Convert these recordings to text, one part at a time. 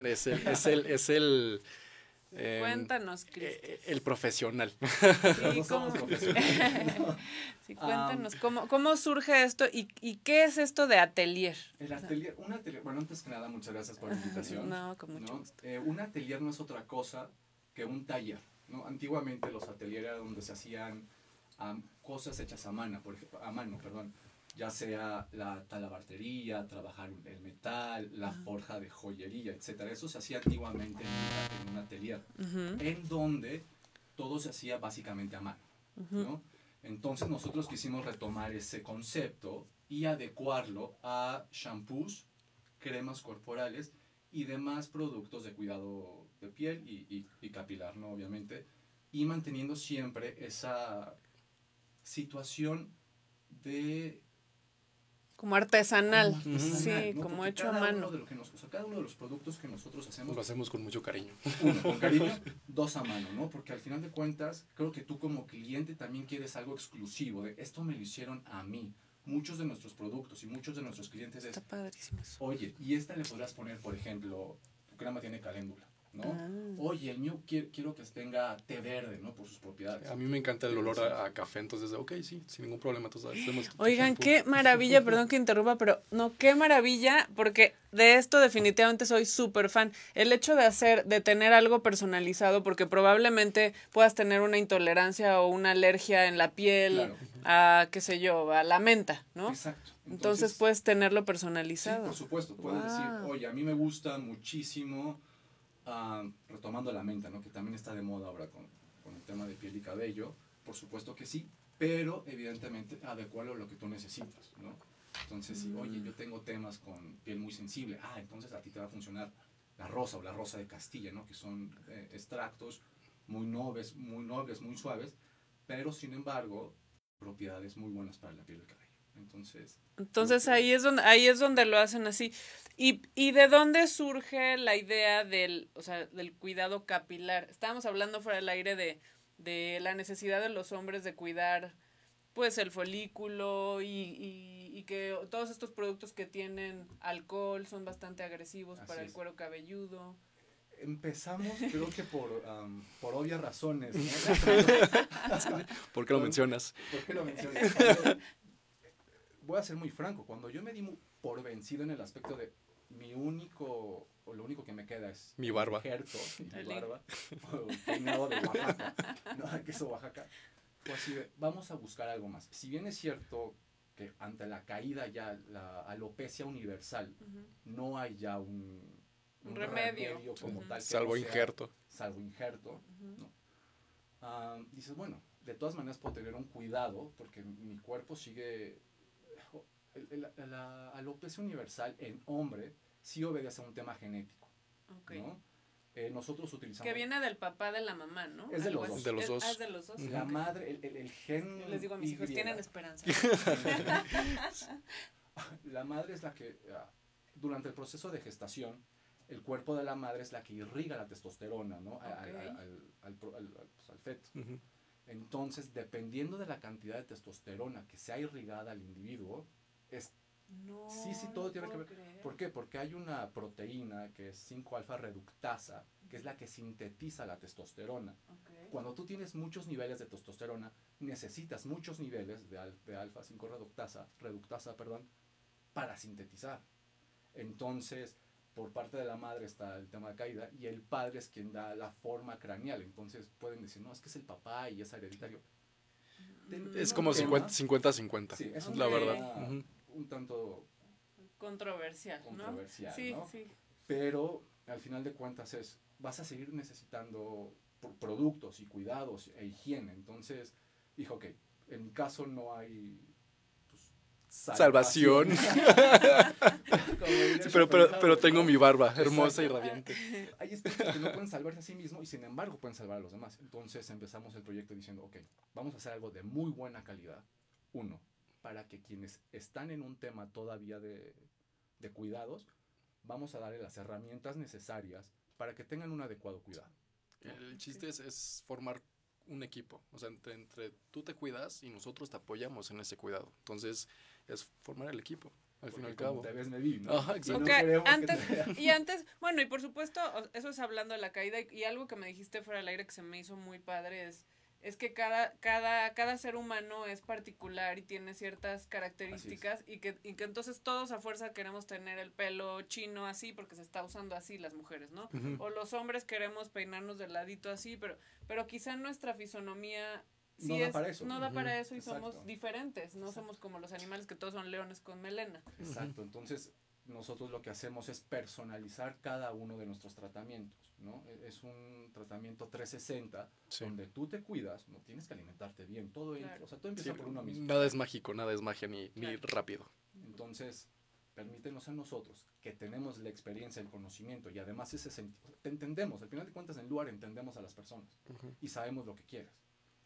Es el, es el, es el em, cuéntanos, eh, El profesional. Sí, ¿cómo? sí cuéntanos, ¿cómo, ¿cómo, surge esto y, y, qué es esto de atelier? El atelier, un atelier, bueno, antes que nada, muchas gracias por la invitación. no, con mucho ¿no? Eh, un atelier no es otra cosa que un taller, ¿no? Antiguamente los ateliers eran donde se hacían cosas hechas a mano, por ejemplo, a mano, perdón ya sea la talabartería, trabajar el metal, la forja de joyería, etc. Eso se hacía antiguamente en, un atelier, en donde todo se hacía básicamente a mano. ¿no? Entonces nosotros quisimos retomar ese concepto y adecuarlo a shampoos, cremas corporales y demás productos de cuidado de piel y, y capilar, ¿no? Obviamente, y manteniendo siempre esa situación de como artesanal, sí, como hecho a mano. cada uno de los productos que nosotros hacemos. Lo hacemos con mucho cariño. Uno, con cariño, dos a mano, ¿no? Porque al final de cuentas, creo que tú como cliente también quieres algo exclusivo, de esto me lo hicieron a mí. Muchos de nuestros productos y muchos de nuestros clientes Está padrísimo Oye, y esta le podrás poner, por ejemplo, tu crema tiene caléndula. ¿No? Ah. Oye, el mío quiero, que tenga té verde, ¿no? Por sus propiedades. A mí me encanta el olor a, café, entonces, ok, sí, sin ningún problema. Entonces, Oigan, qué maravilla, perdón que interrumpa, pero no, qué maravilla, porque de esto definitivamente soy súper fan. El hecho de hacer, de tener algo personalizado, porque probablemente puedas tener una intolerancia o una alergia en la piel, a, qué sé yo, a la menta, ¿no? Exacto. Entonces, puedes tenerlo personalizado. Sí, por supuesto. Puedes decir, oye, a mí me gusta muchísimo Ah, retomando la menta, ¿no? que también está de moda ahora con, con, el tema de piel y cabello, por supuesto que sí, pero evidentemente adecuarlo a lo que tú necesitas. ¿no? Entonces, si, oye, mm. yo tengo temas con piel muy sensible, ah, entonces a ti te va a funcionar la rosa o la rosa de Castilla, ¿no? que son eh, extractos muy nobles, muy nobles, muy suaves, pero sin embargo, propiedades muy buenas para la piel y el cabello. Entonces, Entonces ahí es donde ahí es donde lo hacen así. ¿Y, ¿Y de dónde surge la idea del, o sea, del cuidado capilar? Estábamos hablando fuera del aire de, de la necesidad de los hombres de cuidar pues el folículo y, y, que todos estos productos que tienen alcohol son bastante agresivos para el cuero cabelludo. Empezamos creo que por, por obvias razones. ¿Por qué lo mencionas? ¿Por qué lo mencionas? voy a ser muy franco, cuando yo me di por vencido en el aspecto de mi único, o lo único que me queda es mi barba. mi barba, o peinado de Oaxaca, no, queso Oaxaca. Fue así de, vamos a buscar algo más. Si bien es cierto que ante la caída ya, la alopecia universal, no hay ya un, un, remedio. como tal. Salvo injerto. Salvo injerto, ¿no? Ah, dices, bueno, de todas maneras puedo tener un cuidado porque mi cuerpo sigue la alopecia universal en hombre sí obedece a un tema genético. ¿no? Eh, nosotros utilizamos... Que viene del papá de la mamá, ¿no? Es de los dos. De los dos. Ah, es, de los dos. La madre, el, el, gen... Les digo a mis hijos, tienen esperanza. la madre es la que, ah, durante el proceso de gestación, el cuerpo de la madre es la que irriga la testosterona, ¿no? Al, al, pues, al, feto. Entonces, dependiendo de la cantidad de testosterona que sea irrigada al individuo, es sí, sí, todo tiene que ver. ¿Por qué? Porque hay una proteína que es 5-alfa reductasa, que es la que sintetiza la testosterona. Cuando tú tienes muchos niveles de testosterona, necesitas muchos niveles de, de alfa 5 reductasa, reductasa, perdón, para sintetizar. Entonces, por parte de la madre está el tema de caída y el padre es quien da la forma craneal. Entonces pueden decir, no, es que es el papá y es hereditario. Es como 50-50. Sí, es la verdad. Un tanto controversial. Controversial, Sí, sí. Pero al final de cuentas es, vas a seguir necesitando productos y cuidados e higiene. Entonces, dijo, ok, en mi caso no hay salvación. pero, pero, tengo mi barba hermosa y radiante. Hay espíritus que no pueden salvarse a sí mismos y sin embargo pueden salvar a los demás. Entonces empezamos el proyecto diciendo, ok, vamos a hacer algo de muy buena calidad. Uno, para que quienes están en un tema todavía de, de cuidados, vamos a darle las herramientas necesarias para que tengan un adecuado cuidado. El chiste es, es formar un equipo. O sea, entre, entre, tú te cuidas y nosotros te apoyamos en ese cuidado. Entonces, es formar el equipo. Al fin y al cabo. te ves, me vi, ¿no? Ajá, Y exacto. no Ok, queremos que antes, te vean. y antes, bueno, y por supuesto, eso es hablando de la caída, y, y algo que me dijiste fuera del aire que se me hizo muy padre es, es que cada, cada, cada ser humano es particular y tiene ciertas características y que, y que entonces todos a fuerza queremos tener el pelo chino así porque se está usando así las mujeres, ¿no? O los hombres queremos peinarnos de ladito así, pero, pero quizá nuestra fisonomía sí No da es, para eso. no da para eso y somos diferentes, no Exacto. somos como los animales que todos son leones con melena. Exacto, entonces nosotros lo que hacemos es personalizar cada uno de nuestros tratamientos, ¿no? E- Es un tratamiento 360 Sí. donde tú te cuidas, no tienes que alimentarte bien, todo entra, Claro. o sea, todo empieza Sí, por uno mismo. Nada es mágico, nada es magia ni, ni rápido. Entonces, permítenos a nosotros que tenemos la experiencia, el conocimiento y además ese sentido, te entendemos, al final de cuentas en lugar entendemos a las personas y sabemos lo que quieres.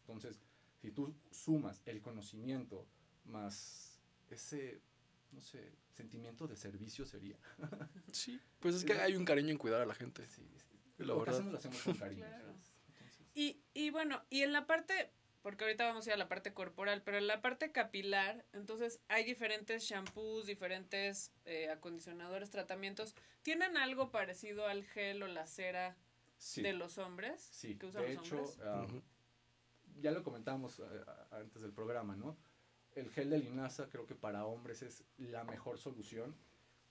Entonces, si tú sumas el conocimiento más ese, no sé, sentimiento de servicio sería. Sí, pues es que hay un cariño en cuidar a la gente. Sí, sí. La lo verdad. hacemos lo hacemos con cariño. Y, y bueno, y en la parte, porque ahorita vamos a ir a la parte corporal, pero en la parte capilar, entonces hay diferentes shampoos, diferentes eh, acondicionadores, tratamientos. ¿Tienen algo parecido al gel o la cera sí, de los hombres? sí. que usan De los hecho, hombres? ah, ya lo comentamos eh, antes del programa, ¿no? El gel de linaza creo que para hombres es la mejor solución.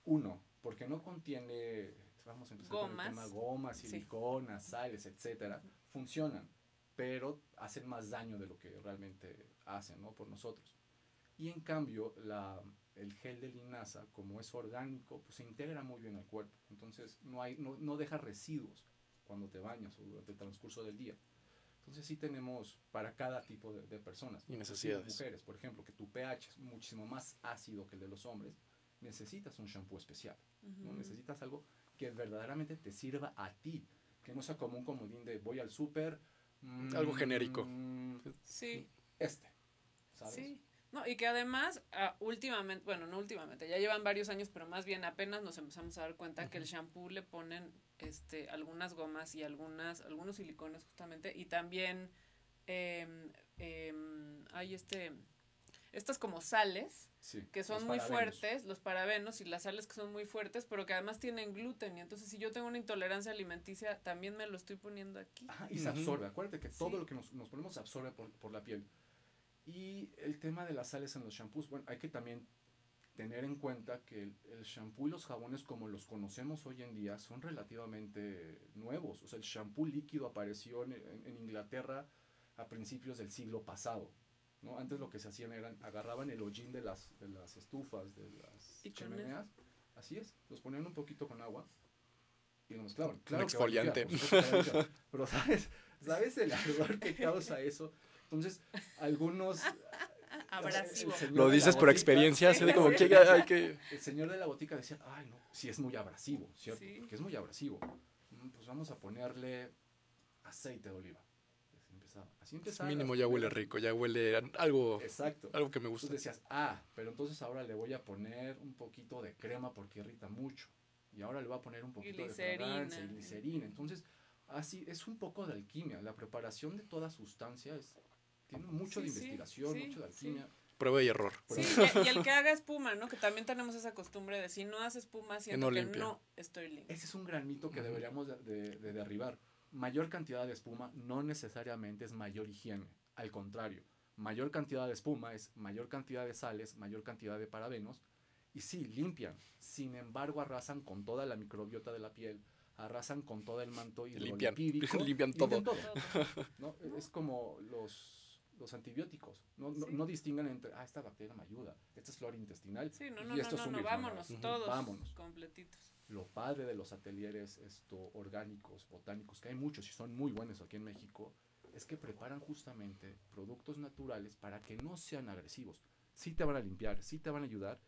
Uno, porque no contiene, vamos a empezar con Gomas. el tema gomas, Sí. siliconas, sales, etcétera. Funcionan, pero hacen más daño de lo que realmente hacen, ¿no? Por nosotros. Y en cambio, la, el gel de linaza, como es orgánico, pues se integra muy bien al cuerpo. Entonces, no, hay, no, no deja residuos cuando te bañas o durante el transcurso del día. Entonces sí tenemos para cada tipo de, de personas. Y necesidades. Mujeres, por ejemplo, que tu pH es muchísimo más ácido que el de los hombres, necesitas un shampoo especial. Necesitas algo que verdaderamente te sirva a ti. Que no sea como un comodín de voy al súper. mm, Algo genérico. Sí, Este. ¿Sabes? sí. No, y que además, ah, últimamente, bueno, no últimamente, ya llevan varios años, pero más bien apenas nos empezamos a dar cuenta que el shampoo le ponen este algunas gomas y algunas algunos silicones justamente y también em, em, hay este estas como sales Sí, que son muy parabenos. fuertes, los parabenos y las sales que son muy fuertes, pero que además tienen gluten y entonces si yo tengo una intolerancia alimenticia también me lo estoy poniendo aquí. Ajá, y se absorbe. Acuérdate que todo lo que nos, nos ponemos se absorbe por, por la piel. Y el tema de las sales en los shampoos, bueno, hay que también tener en cuenta que el, el shampoo y los jabones como los conocemos hoy en día son relativamente nuevos. O sea, el shampoo líquido apareció en, en- en Inglaterra a principios del siglo pasado. ¿no? Antes lo que se hacían eran, agarraban el hollín de las, de las estufas, de las Y chimeneas, así es, los ponían un poquito con agua y lo mezclaban. Claro exfoliante. que va a limpiar, pero ¿sabes? ¿Sabes el ardor que causa eso? Entonces, algunos... Abrasivo. el señor Lo de la dices por botica- experiencia, Sí, así de como que hay que... El señor de la botica decía, ay, no, sí es muy abrasivo, ¿cierto? Sí. Porque es muy abrasivo. "Mm, Pues vamos a ponerle aceite de oliva. Así empezaba. Así empezaba. Mínimo ya huele rico, ya huele a algo, Exacto. algo que me Entonces gusta. decías, ah, pero entonces ahora le voy a poner un poquito de crema porque irrita mucho. Y ahora le voy a poner un poquito de Glicerina. fragancia y glicerina. Entonces, así es un poco de alquimia. La preparación de toda sustancia es, tiene mucho de Sí, investigación, sí, mucho de sí. alquimia. Prueba y error. Sí, y, y el que haga espuma, ¿no? Que también tenemos esa costumbre de si no hace espuma, siento no que limpia. no estoy limpio. Ese es un gran mito que deberíamos de, de- de derribar. Mayor cantidad de espuma no necesariamente es mayor higiene. Al contrario, mayor cantidad de espuma es mayor cantidad de sales, mayor cantidad de parabenos. Y sí, limpian. Sin embargo, arrasan con toda la microbiota de la piel, arrasan con todo el manto Limpian. hidrolipídico. Limpian todo. Todo. ¿no? Es como los, los antibióticos. No, Sí. no distinguen entre, ah, esta bacteria me ayuda, esta es flora intestinal. Sí, no, y no, no, esto es un no, vámonos, malvado". todos Vámonos completitos. lo padre de los atelieres esto, orgánicos, botánicos, que hay muchos y son muy buenos aquí en México, es que preparan justamente productos naturales para que no sean agresivos. Sí te van a limpiar, sí te van a ayudar,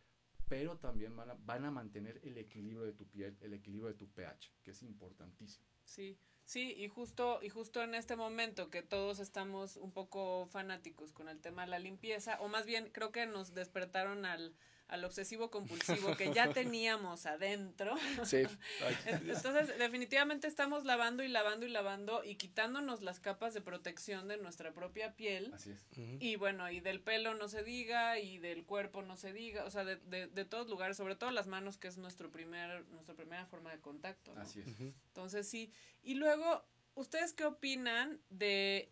pero también van a, van a mantener el equilibrio de tu piel, el equilibrio de tu pH, que es importantísimo. Sí, sí, y justo, y justo en este momento que todos estamos un poco fanáticos con el tema de la limpieza, o más bien creo que nos despertaron al, al obsesivo compulsivo que ya teníamos adentro. Sí. Entonces, definitivamente estamos lavando y lavando y lavando y quitándonos las capas de protección de nuestra propia piel. Así es. Y bueno, y del pelo no se diga, y del cuerpo no se diga, o sea, de, de, de todos lugares, sobre todo las manos, que es nuestro primer, nuestra primera forma de contacto. Así es. Entonces, sí. Y luego, ¿ustedes qué opinan de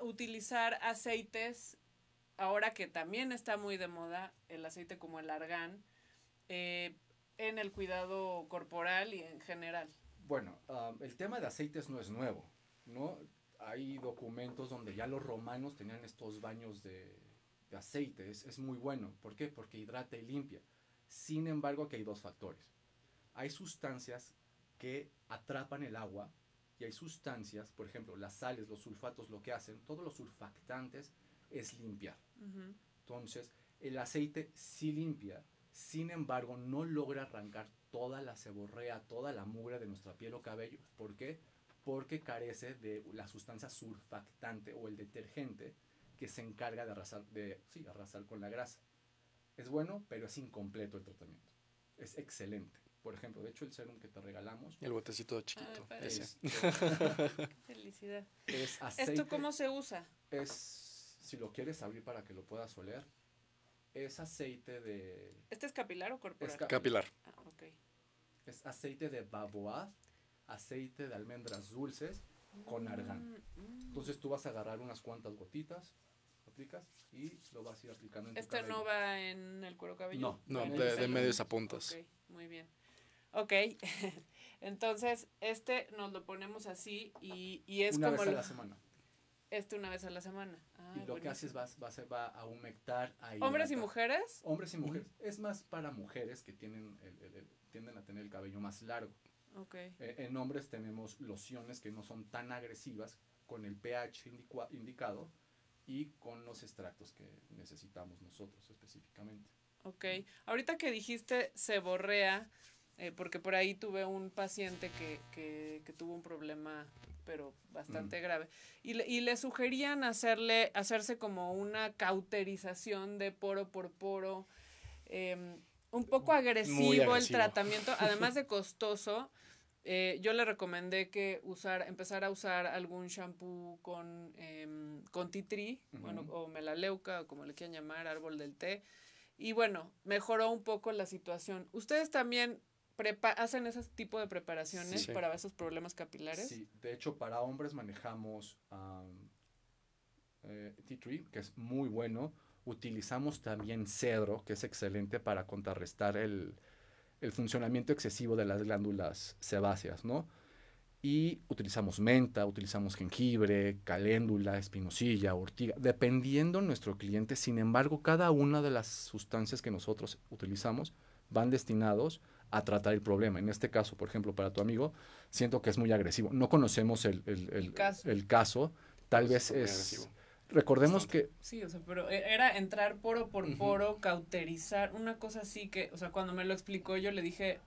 utilizar aceites ahora que también está muy de moda el aceite como el argán, eh, en el cuidado corporal y en general? Bueno, el tema de aceites no es nuevo, ¿no? Hay documentos donde ya los romanos tenían estos baños de, de aceite, es, es, muy bueno. ¿Por qué? Porque hidrata y limpia. Sin embargo, aquí hay dos factores. Hay sustancias que atrapan el agua y hay sustancias, por ejemplo, las sales, los sulfatos, lo que hacen, todos los surfactantes es limpiar. Entonces, el aceite sí limpia, sin embargo, no logra arrancar toda la seborrea, toda la mugre de nuestra piel o cabello. ¿Por qué? Porque carece de la sustancia surfactante o el detergente que se encarga de arrasar, de, sí, arrasar con la grasa. Es bueno, pero es incompleto el tratamiento. Es excelente. Por ejemplo, de hecho, el serum que te regalamos. El botecito chiquito. Felicidad. Es ¿Esto cómo se usa? Es si lo quieres abrir para que lo puedas oler, es aceite de... ¿Este es capilar o corporal? Es capilar. Ah, ok. Es aceite de baboa, aceite de almendras dulces con argán. Mm, Entonces tú vas a agarrar unas cuantas gotitas, aplicas y lo vas a ir aplicando en ¿Este no va en el cuero cabelludo? No, no, de, de medios a puntas. Ok, muy bien. Ok, entonces este nos lo ponemos así y, y es Una como... Vez a la semana. Este una vez a la semana. Ah, y lo que haces va, va, va a humectar. A ¿Hombres y mujeres? Hombres y mujeres. Es más para mujeres que tienen el, tienden a tener el cabello más largo. Okay. Eh, en hombres tenemos lociones que no son tan agresivas, con el pH indicado y con los extractos que necesitamos nosotros específicamente. Ok. Ahorita que dijiste seborrea, eh, porque por ahí tuve un paciente que, que, que tuvo un problema pero bastante mm. grave. Y le, y le sugerían hacerle, hacerse como una cauterización de poro por poro. Em, un poco agresivo, el tratamiento, además de costoso. Eh, yo le recomendé que usar, empezar a usar algún shampoo con, eh, con titri, bueno, o melaleuca, o como le quieran llamar, árbol del té. Y bueno, mejoró un poco la situación. Ustedes también hacen ese tipo de preparaciones para esos problemas capilares. Sí, de hecho para hombres manejamos eh, tea tree, que es muy bueno. Utilizamos también cedro, que es excelente para contrarrestar el, el funcionamiento excesivo de las glándulas sebáceas, ¿no? Y utilizamos menta, utilizamos jengibre, caléndula, espinosilla, ortiga, dependiendo nuestro cliente. Sin embargo, cada una de las sustancias que nosotros utilizamos van destinados a tratar el problema. En este caso, por ejemplo, para tu amigo, siento que es muy agresivo. No conocemos el, el, el, caso. el caso. Tal vez es... Recordemos que... Sí, o sea, pero e, era entrar poro por poro, cauterizar, una cosa así que, o sea, cuando me lo explicó yo le dije,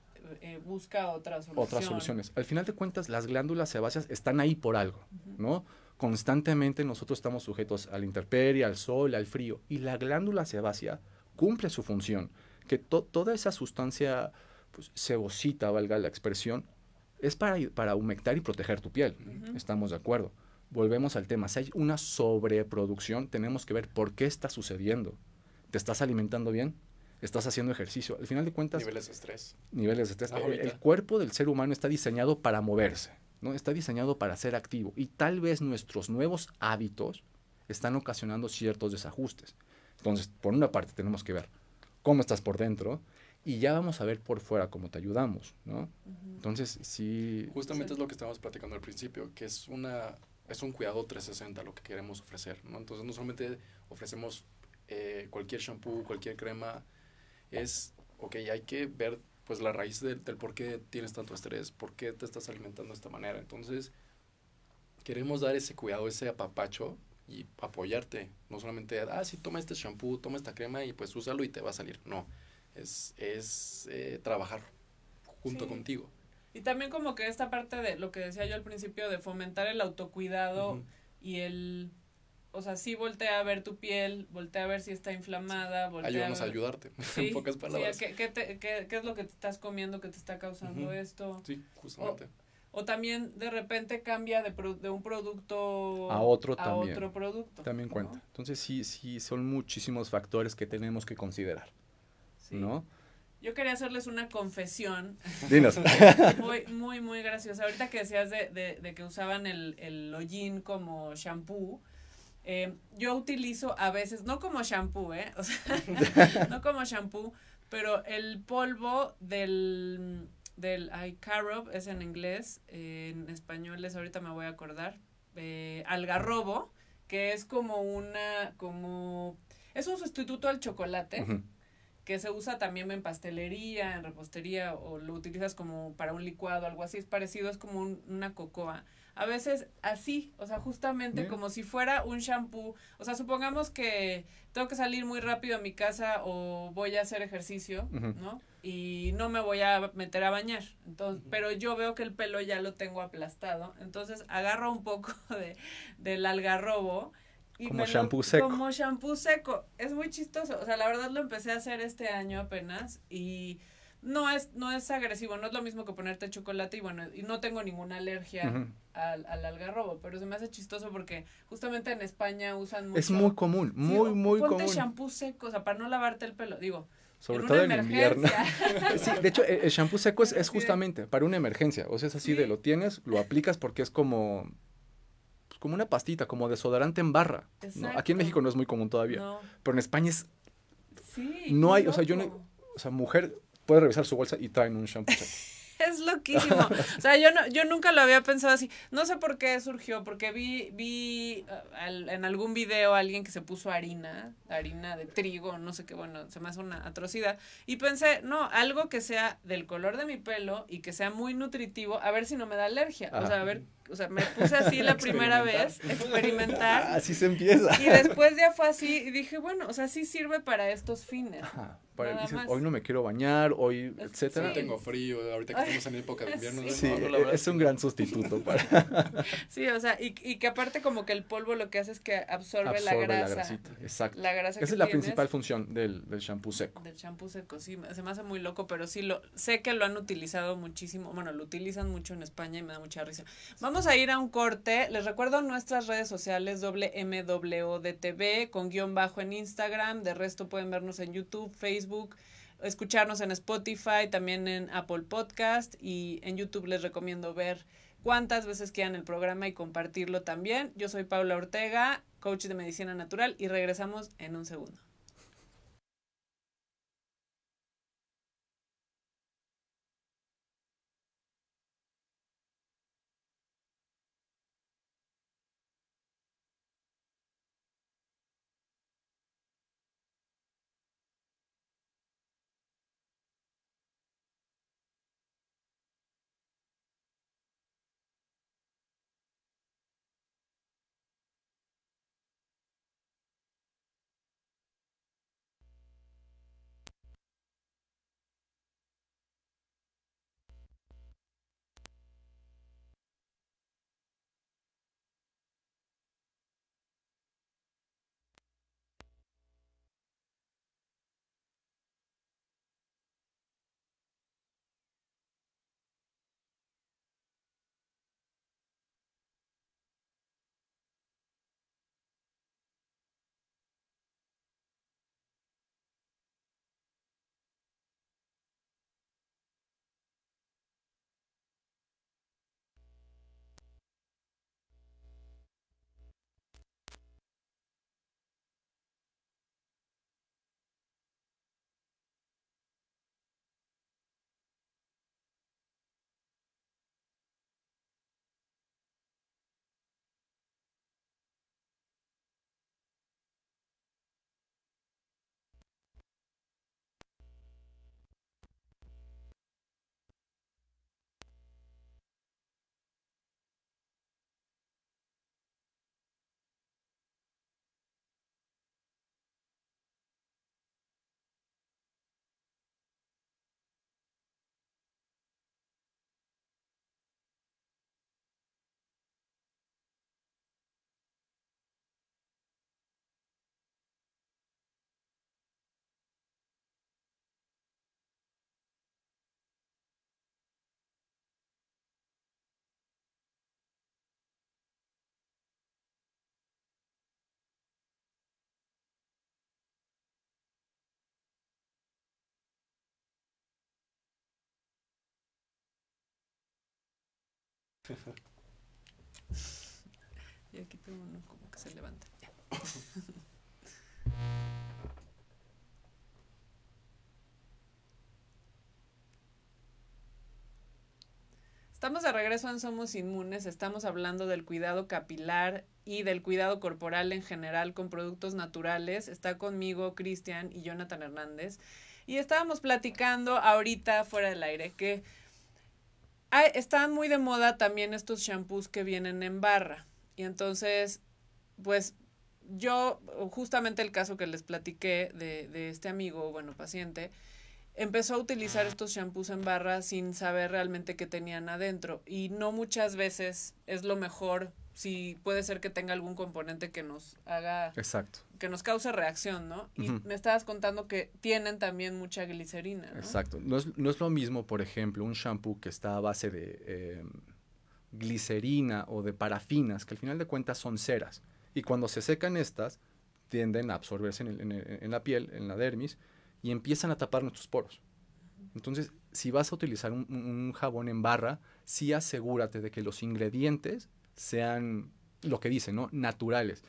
eh, busca otras soluciones. Otras soluciones. Al final de cuentas, las glándulas sebáceas están ahí por algo, ¿no? Constantemente nosotros estamos sujetos a la intemperie, al sol, al frío, y la glándula sebácea cumple su función, que toda esa sustancia pues, cebosita, valga la expresión, es para, para humectar y proteger tu piel. Estamos de acuerdo. Volvemos al tema. Si hay una sobreproducción, tenemos que ver por qué está sucediendo. ¿Te estás alimentando bien? ¿Estás haciendo ejercicio? Al final de cuentas... Niveles de estrés. Niveles de estrés. El, cuerpo del ser humano está diseñado para moverse, ¿no? Está diseñado para ser activo. Y tal vez nuestros nuevos hábitos están ocasionando ciertos desajustes. Entonces, por una parte tenemos que ver cómo estás por dentro y ya vamos a ver por fuera cómo te ayudamos, ¿no? Entonces, sí. Justamente es lo que estábamos platicando al principio, que es una es un cuidado 360 lo que queremos ofrecer, ¿no? Entonces, no solamente ofrecemos eh, cualquier shampoo, cualquier crema, es, ok, hay que ver pues la raíz del, del por qué tienes tanto estrés, por qué te estás alimentando de esta manera. Entonces, queremos dar ese cuidado, ese apapacho y apoyarte. No solamente, ah, sí, toma este shampoo, toma esta crema y pues úsalo y te va a salir. No es, es eh, trabajar junto contigo. Y también como que esta parte de lo que decía yo al principio de fomentar el autocuidado y el o sea, sí voltea a ver tu piel, voltea a ver si está inflamada, voltea Ayúdanos a, a ayudarte, en pocas palabras. Sí, ¿qué, qué, qué, qué, es lo que te estás comiendo que te está causando esto? Sí, justamente. O, o, también de repente cambia de, pro, de un producto a otro a también. otro producto. También cuenta. ¿no? Entonces sí, sí, son muchísimos factores que tenemos que considerar, sí. ¿no? Yo quería hacerles una confesión. Dinos. muy, muy, muy graciosa. Ahorita que decías de, de, de que usaban el, el hollín como shampoo, eh, yo utilizo a veces, no como shampoo, ¿eh? O sea, no como shampoo, pero el polvo del, del ay, carob es en inglés, eh, en español es, ahorita me voy a acordar, eh, algarrobo, que es como una, como, es un sustituto al chocolate. Uh -huh que se usa también en pastelería, en repostería, o lo utilizas como para un licuado, algo así, es parecido, es como un, una cocoa. A veces así, o sea, justamente Bien. como si fuera un shampoo. O sea, supongamos que tengo que salir muy rápido a mi casa o voy a hacer ejercicio, uh -huh. ¿no? Y no me voy a meter a bañar. Entonces, uh -huh. pero yo veo que el pelo ya lo tengo aplastado. Entonces agarro un poco de, del algarrobo y como shampoo seco. Como shampoo seco. Es muy chistoso. O sea, la verdad lo empecé a hacer este año apenas y no es, no es agresivo, no es lo mismo que ponerte chocolate y bueno, y no tengo ninguna alergia uh -huh. al, al, algarrobo, pero se me hace chistoso porque justamente en España usan mucho. Es muy común, muy, muy ponte común. shampoo seco, o sea, para no lavarte el pelo, digo. Sobre en todo en invierno. sí, de hecho, el shampoo seco es, es justamente para una emergencia. O sea, es así sí. de lo tienes, lo aplicas porque es como como una pastita, como desodorante en barra. ¿no? Aquí en México no es muy común todavía, no. pero en España es... Sí, no hay, o sea, yo no, o sea, mujer puede revisar su bolsa y traen un shampoo. Es loquísimo. O sea, yo no, yo nunca lo había pensado así. No sé por qué surgió, porque vi, vi al, en algún video a alguien que se puso harina, harina de trigo, no sé qué, bueno, se me hace una atrocidad. Y pensé, no, algo que sea del color de mi pelo y que sea muy nutritivo, a ver si no me da alergia. Ajá. O sea, a ver, o sea, me puse así la primera vez, experimentar. Así se empieza. Y después ya fue así y dije, bueno, o sea, sí sirve para estos fines. Ajá. Para dices, hoy no me quiero bañar, hoy, etcétera. Sí. Tengo frío, ahorita que estamos en época de invierno. Sí, no, no, es un gran sustituto para... sí, o sea, y, y, que aparte como que el polvo lo que hace es que absorbe, absorbe la grasa. La grasita, exacto. La grasa Esa es la principal función del, del shampoo seco. Del shampoo seco, sí, se me hace muy loco, pero sí, lo sé que lo han utilizado muchísimo, bueno, lo utilizan mucho en España y me da mucha risa. Vamos a ir a un corte, les recuerdo nuestras redes sociales, WMWDTV, con guion bajo en Instagram, de resto pueden vernos en YouTube, Facebook, escucharnos en Spotify, también en Apple Podcast y en YouTube les recomiendo ver cuántas veces quieran el programa y compartirlo también. Yo soy Paula Ortega, coach de medicina natural y regresamos en un segundo. y aquí tengo uno como que se levanta. Estamos de regreso en Somos Inmunes, estamos hablando del cuidado capilar y del cuidado corporal en general con productos naturales. Está conmigo Cristian y Jonathan Hernández. Y estábamos platicando ahorita fuera del aire que están muy de moda también estos shampoos que vienen en barra. Y entonces, pues yo, justamente el caso que les platiqué de, de este amigo, bueno, paciente, empezó a utilizar estos shampoos en barra sin saber realmente qué tenían adentro. Y no muchas veces es lo mejor si puede ser que tenga algún componente que nos haga... Exacto. Que nos cause reacción, ¿no? Y me estabas contando que tienen también mucha glicerina. ¿no? Exacto. No es, no es, lo mismo, por ejemplo, un shampoo que está a base de em, glicerina o de parafinas, que al final de cuentas son ceras. Y cuando se secan estas, tienden a absorberse en, en la piel, en la dermis, y empiezan a tapar nuestros poros. Entonces, si vas a utilizar un, jabón en barra, sí asegúrate de que los ingredientes sean lo que dicen, ¿no? Naturales.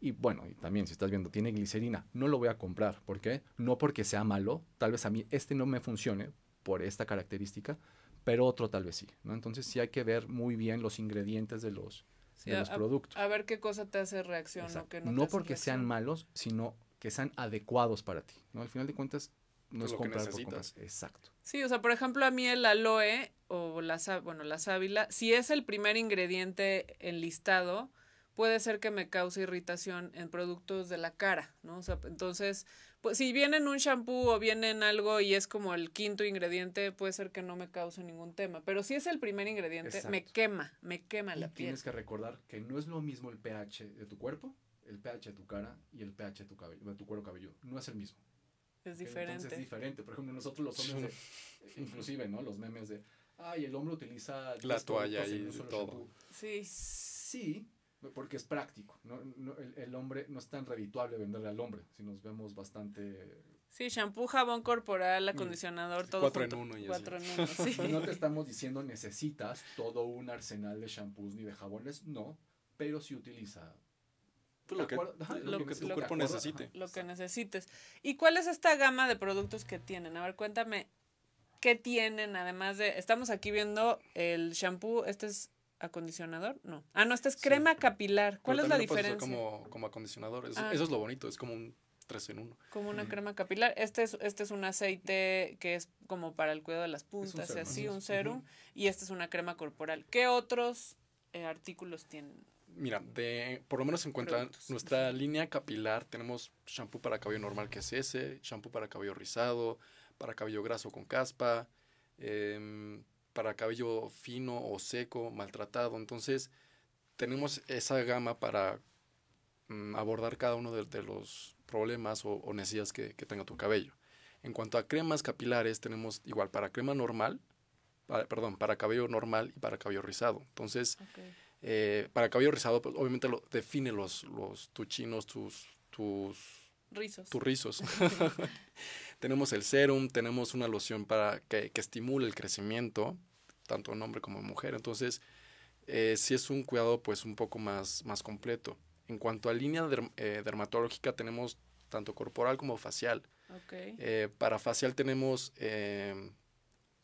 Y bueno, y también si estás viendo, tiene glicerina, no lo voy a comprar. ¿Por qué? No porque sea malo, tal vez a mí este no me funcione por esta característica, pero otro tal vez sí, ¿no? Entonces sí hay que ver muy bien los ingredientes de los, los productos. A ver qué cosa te hace reacción o qué no. No porque sean malos, sino que sean adecuados para ti, ¿no? Al final de cuentas, no es, comprar por comprar. Exacto. Sí, o sea, por ejemplo, a mí el aloe o la, bueno, la sábila, si es el primer ingrediente enlistado, puede ser que me cause irritación en productos de la cara, ¿no? O sea, entonces, pues si viene en un shampoo o viene en algo y es como el quinto ingrediente, puede ser que no me cause ningún tema. Pero si es el primer ingrediente, me quema, me quema la piel. Tienes que recordar que no es lo mismo el pH de tu cuerpo el pH de tu cara y el pH de tu, cabello, de tu cuero cabelludo. No es el mismo. Es diferente. Entonces es diferente. Por ejemplo, nosotros los hombres, inclusive, ¿no? Los memes de, ay, el hombre utiliza... La toalla y todo. Sí. Sí, porque es práctico. ¿no? el, hombre no es tan redituable venderle al hombre, si nos vemos bastante... Sí, shampoo, jabón corporal, acondicionador, todo Cuatro en uno. Y Cuatro en uno, sí. No te estamos diciendo necesitas todo un arsenal de shampoos ni de jabones, no, pero si utiliza pues lo, que, lo, que, tu cuerpo necesite. Lo que necesites. ¿Y cuál es esta gama de productos que tienen? A ver, cuéntame, ¿qué tienen además de... Estamos aquí viendo el shampoo, este es acondicionador, no. Ah, no, este es crema capilar. ¿Cuál es la diferencia? Como, como acondicionador, ah. eso es lo bonito, es como un 3 en 1. Como una crema capilar. Este es, este es un aceite que es como para el cuidado de las puntas, y así, un serum. Y este es una crema corporal. ¿Qué otros eh, artículos tienen? mira, de, por lo menos se encuentra nuestra línea capilar. Tenemos shampoo para cabello normal que es ese, shampoo para cabello rizado, para cabello graso con caspa, em, para cabello fino o seco, maltratado. Entonces, tenemos esa gama para mm, abordar cada uno de, los problemas o, necesidades que, tenga tu cabello. En cuanto a cremas capilares, tenemos igual para crema normal, perdón, para cabello normal y para cabello rizado. Entonces, eh, para cabello rizado, pues obviamente lo define los, los tus chinos, tus, tus rizos. Tus rizos. tenemos el serum, tenemos una loción para que, que estimule el crecimiento, tanto en hombre como en mujer. Entonces, eh, sí es un cuidado pues un poco más, más completo. En cuanto a línea eh, dermatológica, tenemos tanto corporal como facial. Okay. para facial tenemos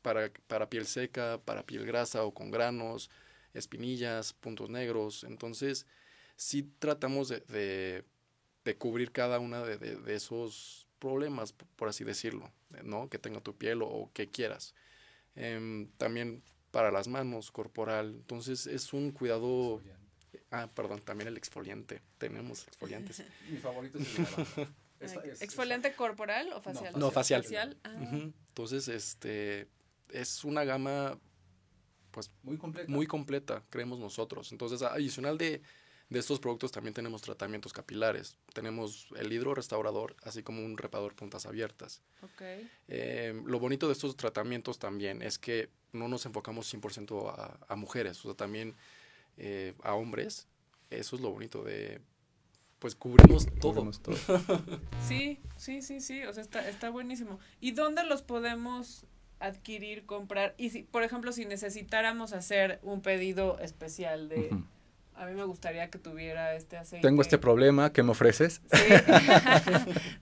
para, para piel seca, para piel grasa o con granos, espinillas, puntos negros. Entonces, sí tratamos de, de, cubrir cada uno de, de, esos problemas, por así decirlo, ¿no? Que tenga tu piel o, que quieras. Em, también para las manos, corporal. Entonces, es un cuidado... Ah, perdón, también el exfoliante. Tenemos exfoliantes. Mi favorito es el ¿Exfoliante corporal o facial? No, facial. Ah. Entonces, este, es una gama pues muy completa. muy completa, creemos nosotros. Entonces, adicional de, de estos productos también tenemos tratamientos capilares. Tenemos el hidro restaurador, así como un repador puntas abiertas. Okay. Eh, lo bonito de estos tratamientos también es que no nos enfocamos 100% a, a mujeres, o sea, también eh, a hombres. Eso es lo bonito de, pues cubrimos todo. Cubrimos sí, sí, sí, sí, o sea, está, está buenísimo. ¿Y dónde los podemos adquirir, comprar. Y si, por ejemplo, si necesitáramos hacer un pedido especial de... A mí me gustaría que tuviera este aceite. Tengo este problema, ¿qué me ofreces?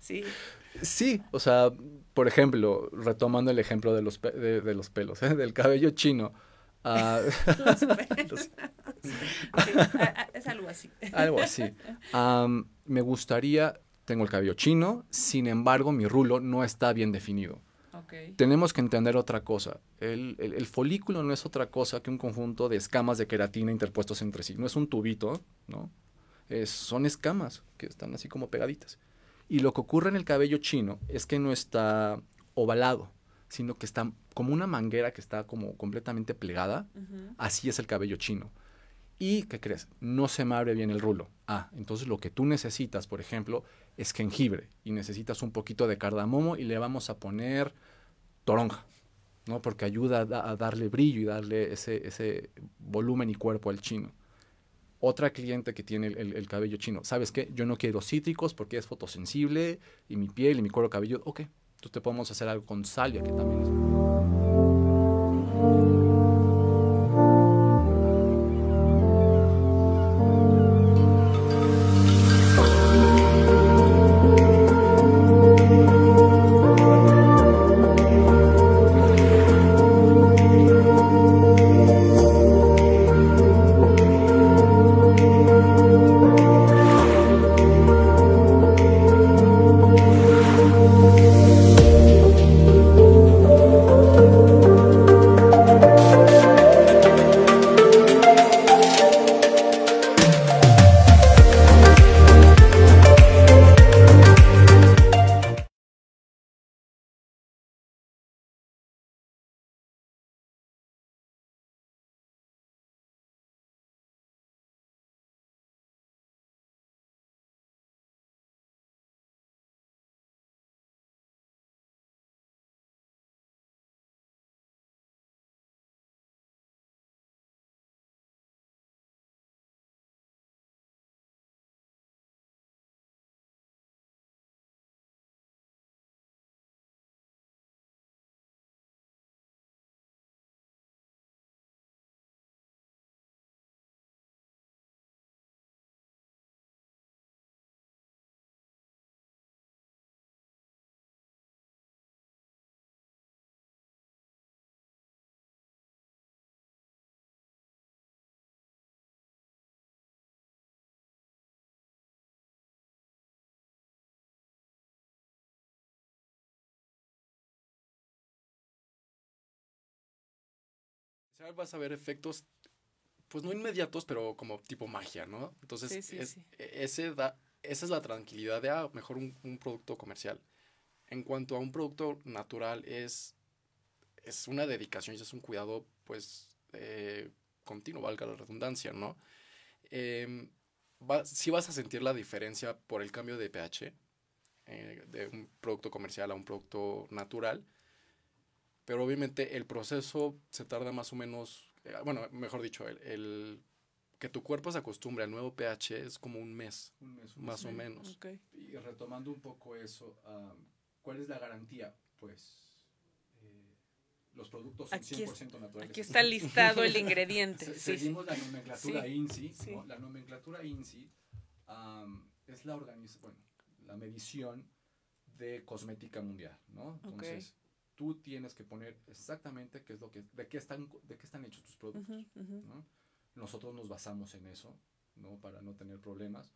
Sí. sí. o sea, por ejemplo, retomando el ejemplo de los, de, los pelos, ¿eh? del cabello chino. Uh, los es algo así. Algo así. me gustaría, tengo el cabello chino, sin embargo, mi rulo no está bien definido. Tenemos que entender otra cosa. El, folículo no es otra cosa que un conjunto de escamas de queratina interpuestos entre sí. No es un tubito, ¿no? son escamas que están así como pegaditas. Y lo que ocurre en el cabello chino es que no está ovalado, sino que está como una manguera que está como completamente plegada. Así es el cabello chino. ¿Y qué crees? No se me abre bien el rulo. Ah, entonces lo que tú necesitas, por ejemplo, es jengibre y necesitas un poquito de cardamomo y le vamos a poner toronja, ¿no? Porque ayuda a, darle brillo y darle ese, ese, volumen y cuerpo al chino. Otra cliente que tiene el, el, cabello chino, ¿sabes qué? Yo no quiero cítricos porque es fotosensible y mi piel y mi cuero cabelludo. Ok, entonces te podemos hacer algo con salvia que también es... vas a ver efectos, pues no inmediatos, pero como tipo magia, ¿no? Entonces, e, Ese da, esa es la tranquilidad de, ah, mejor un, producto comercial. En cuanto a un producto natural, es, es una dedicación y es un cuidado, pues, eh, continuo, valga la redundancia, ¿no? Eh, sí vas a sentir la diferencia por el cambio de pH eh, de un producto comercial a un producto natural, pero obviamente el proceso se tarda más o menos, eh, bueno, mejor dicho, el, que tu cuerpo se acostumbre al nuevo pH es como un mes, un mes más o menos. Y retomando un poco eso, ¿cuál es la garantía? Pues eh, los productos son 100% naturales. Aquí está listado el ingrediente. Seguimos la nomenclatura INSI. La nomenclatura INSI es la, bueno, la medición de cosmética mundial, ¿no? Entonces, tú tienes que poner exactamente qué es lo que, de qué están, de qué están hechos tus productos. Nosotros nos basamos en eso, ¿no? Para no tener problemas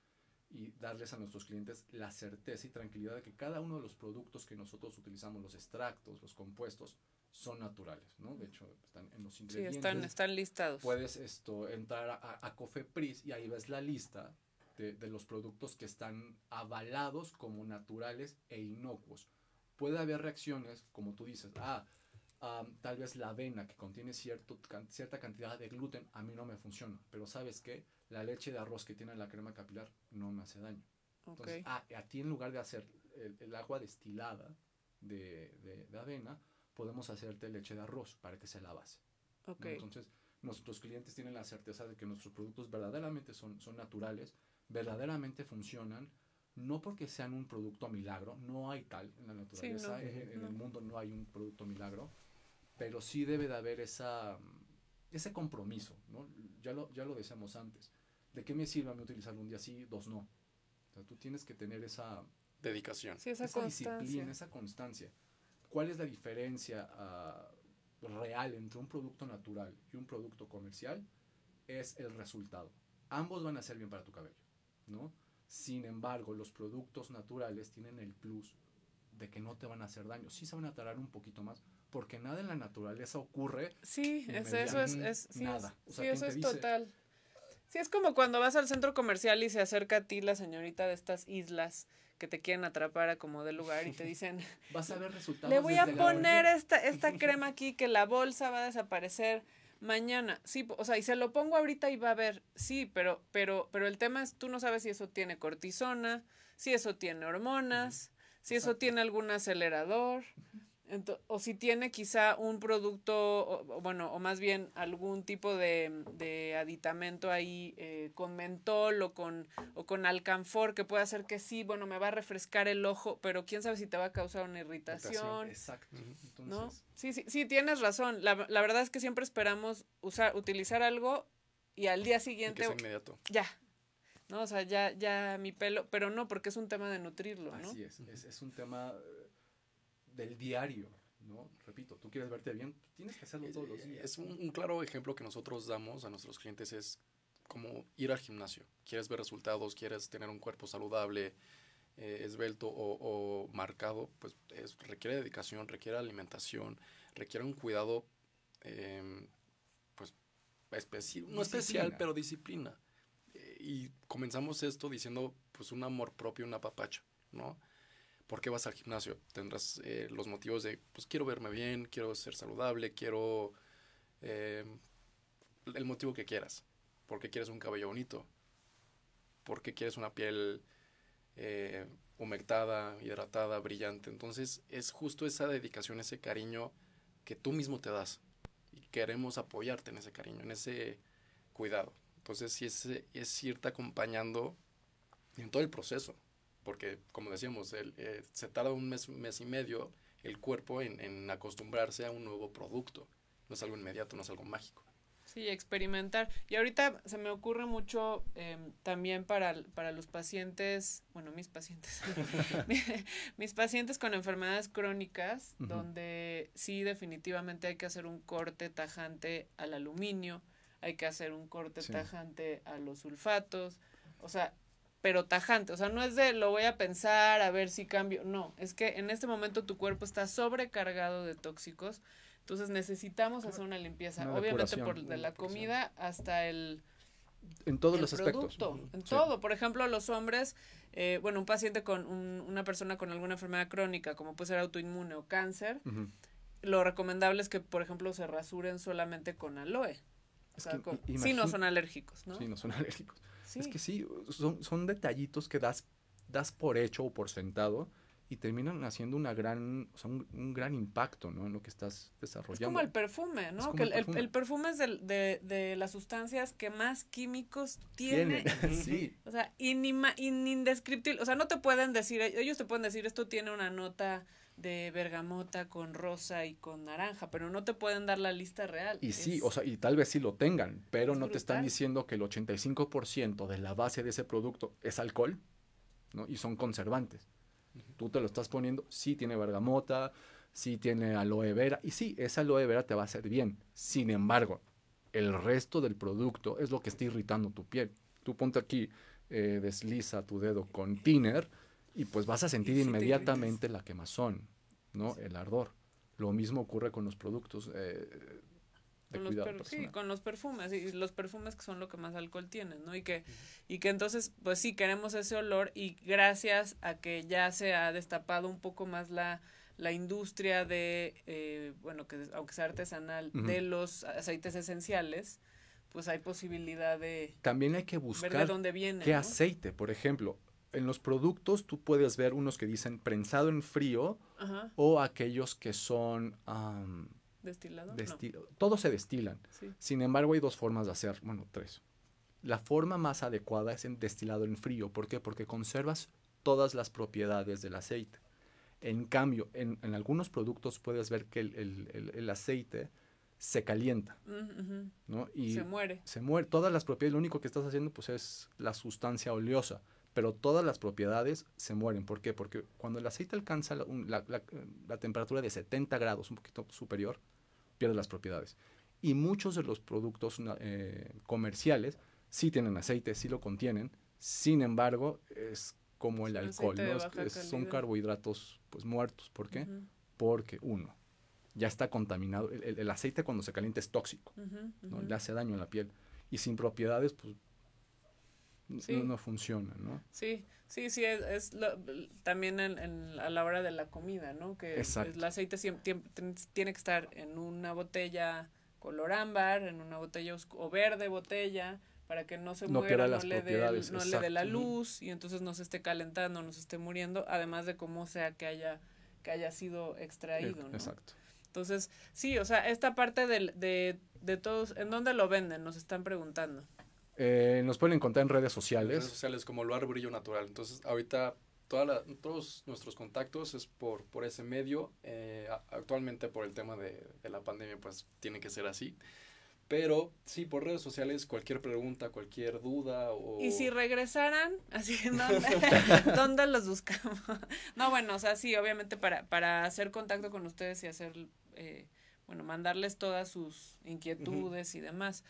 y darles a nuestros clientes la certeza y tranquilidad de que cada uno de los productos que nosotros utilizamos, los extractos, los compuestos, son naturales, ¿no? De hecho, están en los ingredientes. Sí, están, están listados. Puedes esto, entrar a, a Cofepris y ahí ves la lista de, de, los productos que están avalados como naturales e inocuos puede haber reacciones, como tú dices, ah, tal vez la avena que contiene cierto, cierta cantidad de gluten a mí no me funciona, pero sabes que la leche de arroz que tiene la crema capilar no me hace daño. Entonces, ah, a ti en lugar de hacer el, agua destilada de, de, avena, podemos hacerte leche de arroz para que sea la base. Entonces, nuestros clientes tienen la certeza de que nuestros productos verdaderamente son, son naturales, verdaderamente funcionan, no porque sean un producto milagro, no hay tal en la naturaleza, en, el mundo no hay un producto milagro, pero sí debe de haber esa, ese compromiso, ¿no? Ya lo, ya lo decíamos antes. ¿De qué me sirve a mí utilizarlo un día sí, dos no? O sea, tú tienes que tener esa dedicación, sí, esa, disciplina, esa constancia. ¿Cuál es la diferencia uh, real entre un producto natural y un producto comercial? Es el resultado. Ambos van a ser bien para tu cabello, ¿no? Sin embargo, los productos naturales tienen el plus de que no te van a hacer daño. Sí se van a tardar un poquito más, porque nada en la naturaleza ocurre. Sí, es, eso es, es sí, nada. sí, eso es total. Sí, es como cuando vas al centro comercial y se acerca a ti la señorita de estas islas que te quieren atrapar a como de lugar y te dicen, vas a ver resultados. Le voy a poner esta, esta crema aquí que la bolsa va a desaparecer mañana. Sí, o sea, y se lo pongo ahorita y va a ver, sí, pero, pero, pero el tema es, tú no sabes si eso tiene cortisona, si eso tiene hormonas, si eso tiene algún acelerador o si tiene quizá un producto, o, bueno, o más bien algún tipo de, aditamento ahí eh, con mentol o con, o con alcanfor que puede hacer que sí, bueno, me va a refrescar el ojo, pero quién sabe si te va a causar una irritación. Exacto. ¿no? Sí, sí, sí, tienes razón. La, la, verdad es que siempre esperamos usar, utilizar algo y al día siguiente... inmediato. Ya, ¿no? O sea, ya, ya mi pelo, pero no, porque es un tema de nutrirlo, ¿no? Así es, es, es un tema del diario, ¿no? Repito, tú quieres verte bien, tienes que hacerlo todos los días. Es un, claro ejemplo que nosotros damos a nuestros clientes es como ir al gimnasio. Quieres ver resultados, quieres tener un cuerpo saludable, eh, esbelto o, marcado, pues requiere dedicación, requiere alimentación, requiere un cuidado, em, pues, especial, no especial, pero disciplina. Eh, y comenzamos esto diciendo, pues, un amor propio, una papacha, ¿no? ¿Por qué vas al gimnasio? Tendrás eh, los motivos de, pues quiero verme bien, quiero ser saludable, quiero eh, el motivo que quieras. ¿Por qué quieres un cabello bonito? ¿Por qué quieres una piel eh, humectada, hidratada, brillante? Entonces es justo esa dedicación, ese cariño que tú mismo te das. Y queremos apoyarte en ese cariño, en ese cuidado. Entonces sí es, es irte acompañando en todo el proceso porque como decíamos, el, eh, se tarda un mes, mes y medio el cuerpo en, en, acostumbrarse a un nuevo producto. No es algo inmediato, no es algo mágico. Sí, experimentar. Y ahorita se me ocurre mucho em, también para, para los pacientes, bueno, mis pacientes, mis pacientes con enfermedades crónicas, donde sí definitivamente hay que hacer un corte tajante al aluminio, hay que hacer un corte tajante a los sulfatos. O sea, pero tajante, o sea, no es de lo voy a pensar, a ver si cambio, no, es que en este momento tu cuerpo está sobrecargado de tóxicos, entonces necesitamos hacer una limpieza, obviamente por de la comida hasta el en todos los aspectos. En todo. Por ejemplo, los hombres, eh, bueno, un paciente con una persona con alguna enfermedad crónica, como puede ser autoinmune o cáncer, lo recomendable es que, por ejemplo, se rasuren solamente con aloe. O sea, si no son alérgicos, ¿no? Sí, no son alérgicos. Es que sí, son, son detallitos que das, das por hecho o por sentado y terminan haciendo una gran, o un, gran impacto, ¿no? En lo que estás desarrollando. Es como el perfume, ¿no? que el, el, perfume. es de, de, de, las sustancias que más químicos tiene. sí. O sea, indescriptible. O sea, no te pueden decir, ellos te pueden decir, esto tiene una nota de bergamota con rosa y con naranja, pero no te pueden dar la lista real. Y sí, o sea, y tal vez sí lo tengan, pero no te están diciendo que el 85% de la base de ese producto es alcohol, ¿no? Y son conservantes. Tú te lo estás poniendo, sí tiene bergamota, sí tiene aloe vera, y sí, esa aloe vera te va a hacer bien. Sin embargo, el resto del producto es lo que está irritando tu piel. Tú ponte aquí, eh, desliza tu dedo con thinner, y pues vas a sentir inmediatamente la quemazón, ¿no? El ardor. Lo mismo ocurre con los productos eh, de con cuidado los Sí, con los perfumes, y los perfumes que son lo que más alcohol tienen, ¿no? Y que, y que entonces, pues sí, queremos ese olor y gracias a que ya se ha destapado un poco más la, la industria de, eh, bueno, que aunque sea artesanal, de los aceites esenciales, pues hay posibilidad de... También hay que buscar ver de dónde viene, qué aceite, por ejemplo en los productos tú puedes ver unos que dicen prensado en frío o aquellos que son... ¿Destilado? Todos se destilan. Sin embargo, hay dos formas de hacer, bueno, tres. La forma más adecuada es en destilado en frío. ¿Por qué? Porque conservas todas las propiedades del aceite. En cambio, en, en algunos productos puedes ver que el, el, el, aceite se calienta, ¿no? Y se muere. Se muere. Todas las propiedades, lo único que estás haciendo pues es la sustancia oleosa, pero todas las propiedades se mueren. ¿Por qué? Porque cuando el aceite alcanza la, la, la, temperatura de 70 grados, un poquito superior, pierde las propiedades. Y muchos de los productos eh, comerciales sí tienen aceite, sí lo contienen, sin embargo, es como el alcohol, ¿no? son carbohidratos pues muertos. ¿Por qué? Porque uno, ya está contaminado. El, aceite cuando se calienta es tóxico, ¿no? Le hace daño a la piel. Y sin propiedades, pues no, funciona, ¿no? Sí, sí, sí, es, también en, a la hora de la comida, ¿no? Que el aceite siempre, tiene que estar en una botella color ámbar, en una botella o verde botella, para que no se muera, no, le dé, no le dé la luz y entonces no se esté calentando, no se esté muriendo, además de cómo sea que haya, que haya sido extraído. ¿no? Exacto. Entonces, sí, o sea, esta parte de, de, de todos, ¿en dónde lo venden? Nos están preguntando. Eh, nos pueden encontrar en redes sociales. En redes sociales como Luar Brillo Natural. Entonces, ahorita toda todos nuestros contactos es por, por ese medio. Eh, actualmente por el tema de, de, la pandemia, pues tiene que ser así. Pero sí, por redes sociales, cualquier pregunta, cualquier duda o... Y si regresaran, así, ¿dónde, ¿dónde los buscamos? no, bueno, o sea, sí, obviamente para, para hacer contacto con ustedes y hacer, eh, bueno, mandarles todas sus inquietudes y demás.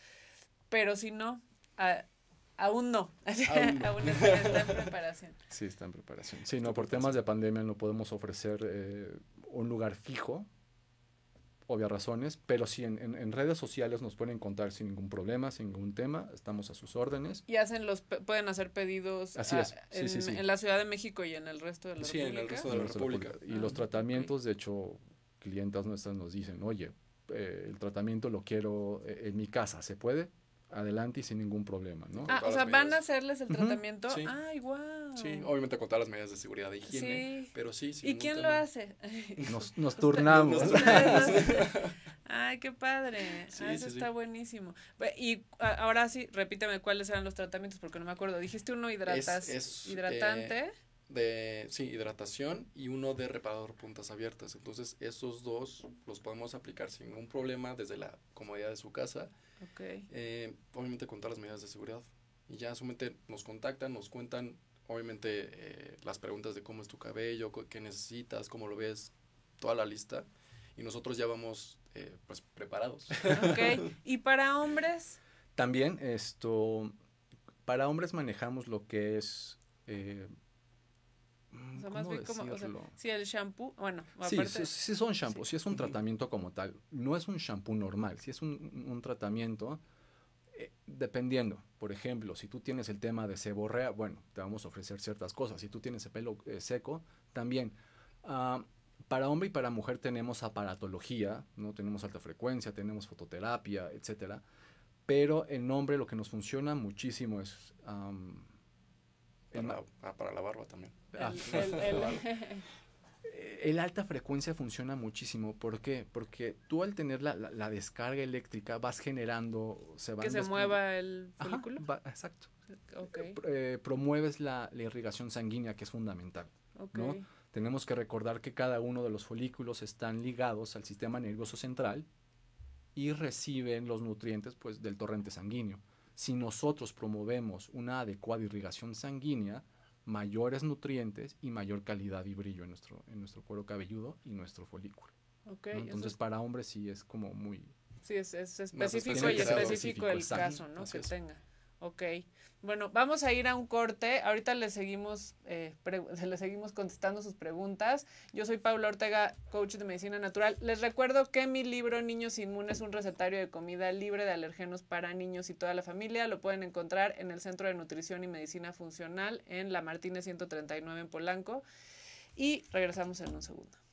Pero si no, aún no. Aún, está, en preparación. Sí, está en preparación. Sí, no, por temas de pandemia no podemos ofrecer eh, un lugar fijo obvias razones, pero sí en, en, redes sociales nos pueden encontrar sin ningún problema, sin ningún tema, estamos a sus órdenes. Y hacen los, pueden hacer pedidos Así es. en, en, la Ciudad de México y en el resto de la sí, en el resto de la República. Y los ah, tratamientos, de hecho, clientas nuestras nos dicen, oye, eh, el tratamiento lo quiero eh, en mi casa, ¿se puede? Adelante y sin ningún problema, ¿no? Ah, o sea, van a hacerles el tratamiento. Sí. Ay, wow. Sí, obviamente con todas las medidas de seguridad de higiene, pero sí, ¿Y quién lo hace? Nos, nos turnamos. Ay, qué padre. Ah, eso está buenísimo. Y ahora sí, repíteme cuáles eran los tratamientos porque no me acuerdo. Dijiste uno hidratas, es, hidratante. Eh, de, sí, hidratación y uno de reparador puntas abiertas. Entonces, esos dos los podemos aplicar sin ningún problema desde la comodidad de su casa Okay. Eh, obviamente con todas las medidas de seguridad. Y ya solamente nos contactan, nos cuentan, obviamente, eh, las preguntas de cómo es tu cabello, qué necesitas, cómo lo ves, toda la lista. Y nosotros ya vamos, eh, pues, preparados. Ok. ¿Y para hombres? También, esto, para hombres manejamos lo que es o sea, más bien como, o sea, si el shampoo, bueno, sí, sí, son shampoos, sí. es un tratamiento como tal, no es un shampoo normal, si es un, un tratamiento eh, dependiendo, por ejemplo, si tú tienes el tema de seborrea, bueno, te vamos a ofrecer ciertas cosas, si tú tienes el pelo eh, seco, también. Uh, para hombre y para mujer tenemos aparatología, no tenemos alta frecuencia, tenemos fototerapia, etcétera, pero en hombre lo que nos funciona muchísimo es um, para, ah, para la barba también. Ah. El, alta frecuencia funciona muchísimo. ¿Por qué? Porque tú al tener la, la, descarga eléctrica vas generando... Se que se mueva el folículo. exacto. Eh, promueves la, la, irrigación sanguínea que es fundamental. ¿no? Tenemos que recordar que cada uno de los folículos están ligados al sistema nervioso central y reciben los nutrientes pues, del torrente sanguíneo. Si nosotros promovemos una adecuada irrigación sanguínea, mayores nutrientes y mayor calidad y brillo en nuestro, en nuestro cuero cabelludo y nuestro folículo. Entonces, para hombres sí es como muy... Sí, es, específico y específico, el caso, ¿no? que tenga. Ok. Bueno, vamos a ir a un corte. Ahorita le seguimos, eh, le seguimos contestando sus preguntas. Yo soy Paula Ortega, coach de medicina natural. Les recuerdo que mi libro Niños Inmunes, un recetario de comida libre de alergenos para niños y toda la familia, lo pueden encontrar en el Centro de Nutrición y Medicina Funcional en La Martínez 139 en Polanco. Y regresamos en un segundo.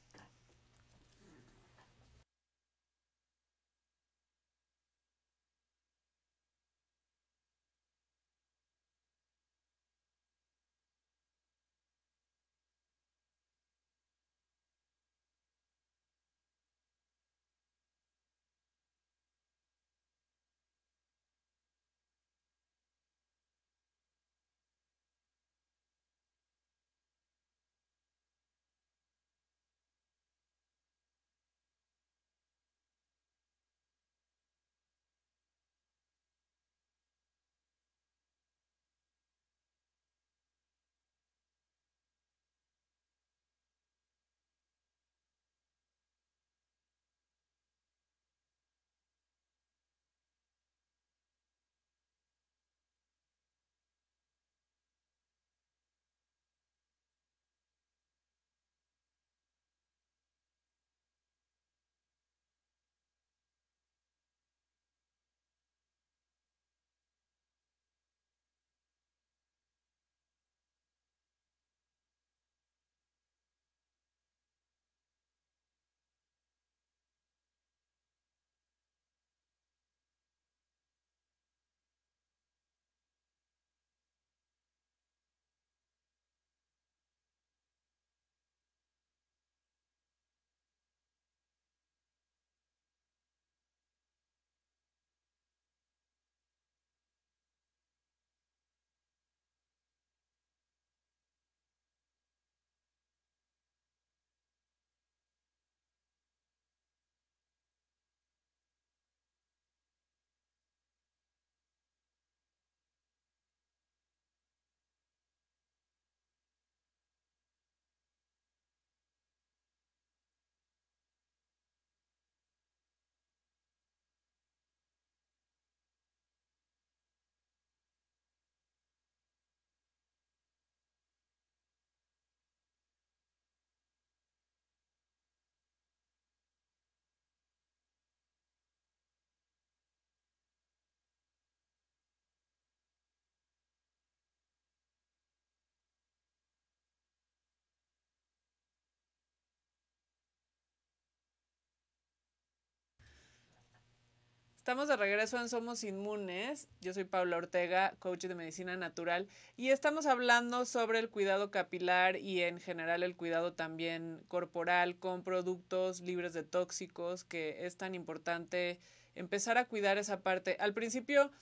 Estamos de regreso en Somos Inmunes. Yo soy Paula Ortega, coach de medicina natural, y estamos hablando sobre el cuidado capilar y en general el cuidado también corporal con productos libres de tóxicos, que es tan importante empezar a cuidar esa parte. Al principio,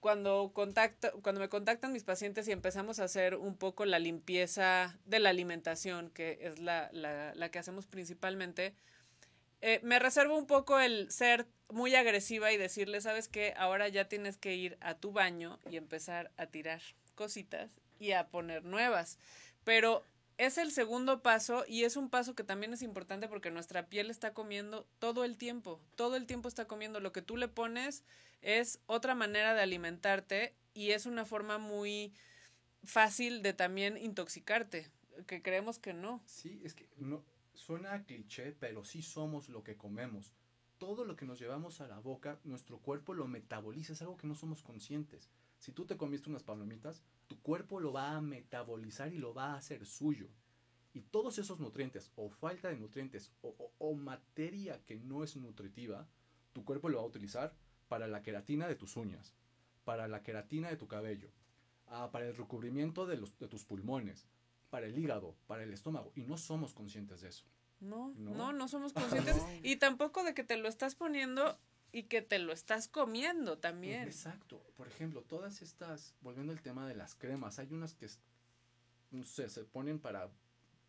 cuando, contacto, cuando me contactan mis pacientes y empezamos a hacer un poco la limpieza de la alimentación, que es la, la, la que hacemos principalmente, eh, me reservo un poco el ser muy agresiva y decirle, sabes que ahora ya tienes que ir a tu baño y empezar a tirar cositas y a poner nuevas. Pero es el segundo paso y es un paso que también es importante porque nuestra piel está comiendo todo el tiempo, todo el tiempo está comiendo. Lo que tú le pones es otra manera de alimentarte y es una forma muy fácil de también intoxicarte, que creemos que no. Sí, es que no, suena cliché, pero sí somos lo que comemos. Todo lo que nos llevamos a la boca, nuestro cuerpo lo metaboliza, es algo que no somos conscientes. Si tú te comiste unas palomitas, tu cuerpo lo va a metabolizar y lo va a hacer suyo. Y todos esos nutrientes, o falta de nutrientes, o, materia que no es nutritiva, tu cuerpo lo va a utilizar para la queratina de tus uñas, para la queratina de tu cabello, ah, para el recubrimiento de tus pulmones, para el hígado, para el estómago, y no somos conscientes de eso. No, no, no, somos conscientes. Y tampoco de que te lo estás poniendo y que te lo estás comiendo también. Exacto. Por ejemplo, todas estas, volviendo al tema de las cremas, hay unas que, no sé, se ponen para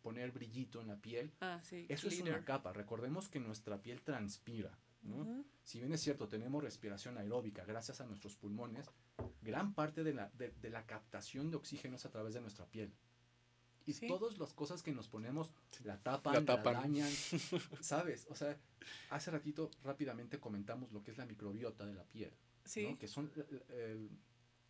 poner brillito en la piel. Ah, sí. Eso es una capa. Recordemos que nuestra piel transpira. ¿no? Si bien es cierto, tenemos respiración aeróbica gracias a nuestros pulmones, gran parte de la, de, de la captación de oxígeno es a través de nuestra piel. Y todas las cosas que nos ponemos la tapan, la, dañan, ¿sabes? O sea, hace ratito rápidamente comentamos lo que es la microbiota de la piel, ¿no? Que son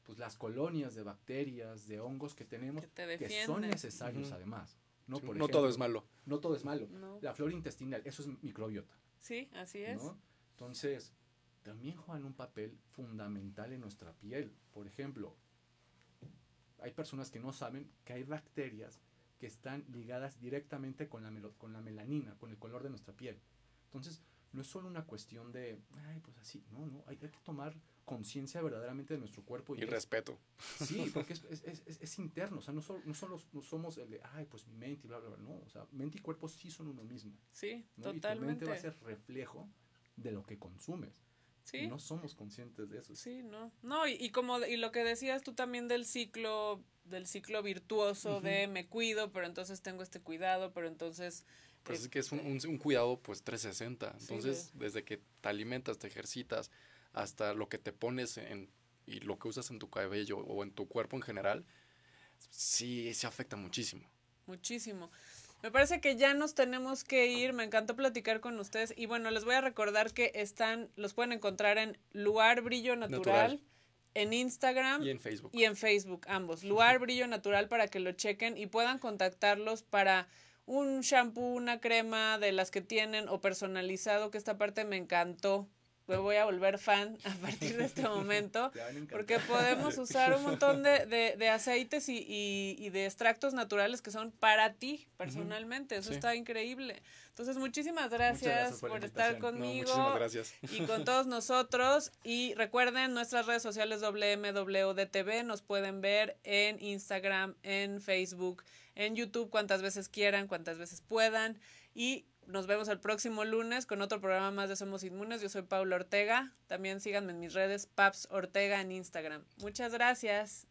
pues las colonias de bacterias, de hongos que tenemos, que, son necesarios además. ¿no? no todo es malo. No todo es malo. La flora intestinal, eso es microbiota. Sí, así es. Entonces, también juegan un papel fundamental en nuestra piel. Por ejemplo, hay personas que no saben que hay bacterias que están ligadas directamente con la, con la melanina, con el color de nuestra piel. Entonces, no es solo una cuestión de, ay, pues así, no, no, hay, que tomar conciencia verdaderamente de nuestro cuerpo. Y, respeto. Sí, porque es, es, es, es, interno, o sea, no, solo, no, solo, no somos el de, ay, pues mi mente y bla, bla, bla, no, o sea, mente y cuerpo sí son uno mismo. Sí, totalmente. Y tu mente va a ser reflejo de lo que consumes. Sí. no somos conscientes de eso. Sí, no. No, y, y, como, y lo que decías tú también del ciclo del ciclo virtuoso de me cuido, pero entonces tengo este cuidado, pero entonces... Pues es que es un, un, cuidado pues 360. Entonces, desde que te alimentas, te ejercitas, hasta lo que te pones en, y lo que usas en tu cabello o en tu cuerpo en general, sí se afecta muchísimo. Muchísimo. Me parece que ya nos tenemos que ir. Me encantó platicar con ustedes. Y bueno, les voy a recordar que están, los pueden encontrar en Lugar Brillo Natural en Instagram y en Facebook. Y en Facebook, ambos. Lugar Brillo Natural para que lo chequen y puedan contactarlos para un shampoo, una crema de las que tienen o personalizado, que esta parte me encantó me voy a volver fan a partir de este momento, porque podemos usar un montón de, de, aceites y, y, de extractos naturales que son para ti personalmente, eso está increíble. Entonces, muchísimas gracias, por, estar conmigo gracias. y con todos nosotros. Y recuerden, nuestras redes sociales WMWDTV nos pueden ver en Instagram, en Facebook, en YouTube, cuantas veces quieran, cuantas veces puedan. Y nos vemos el próximo lunes con otro programa más de Somos Inmunes. Yo soy Paula Ortega. También síganme en mis redes, Paps Ortega en Instagram. Muchas gracias.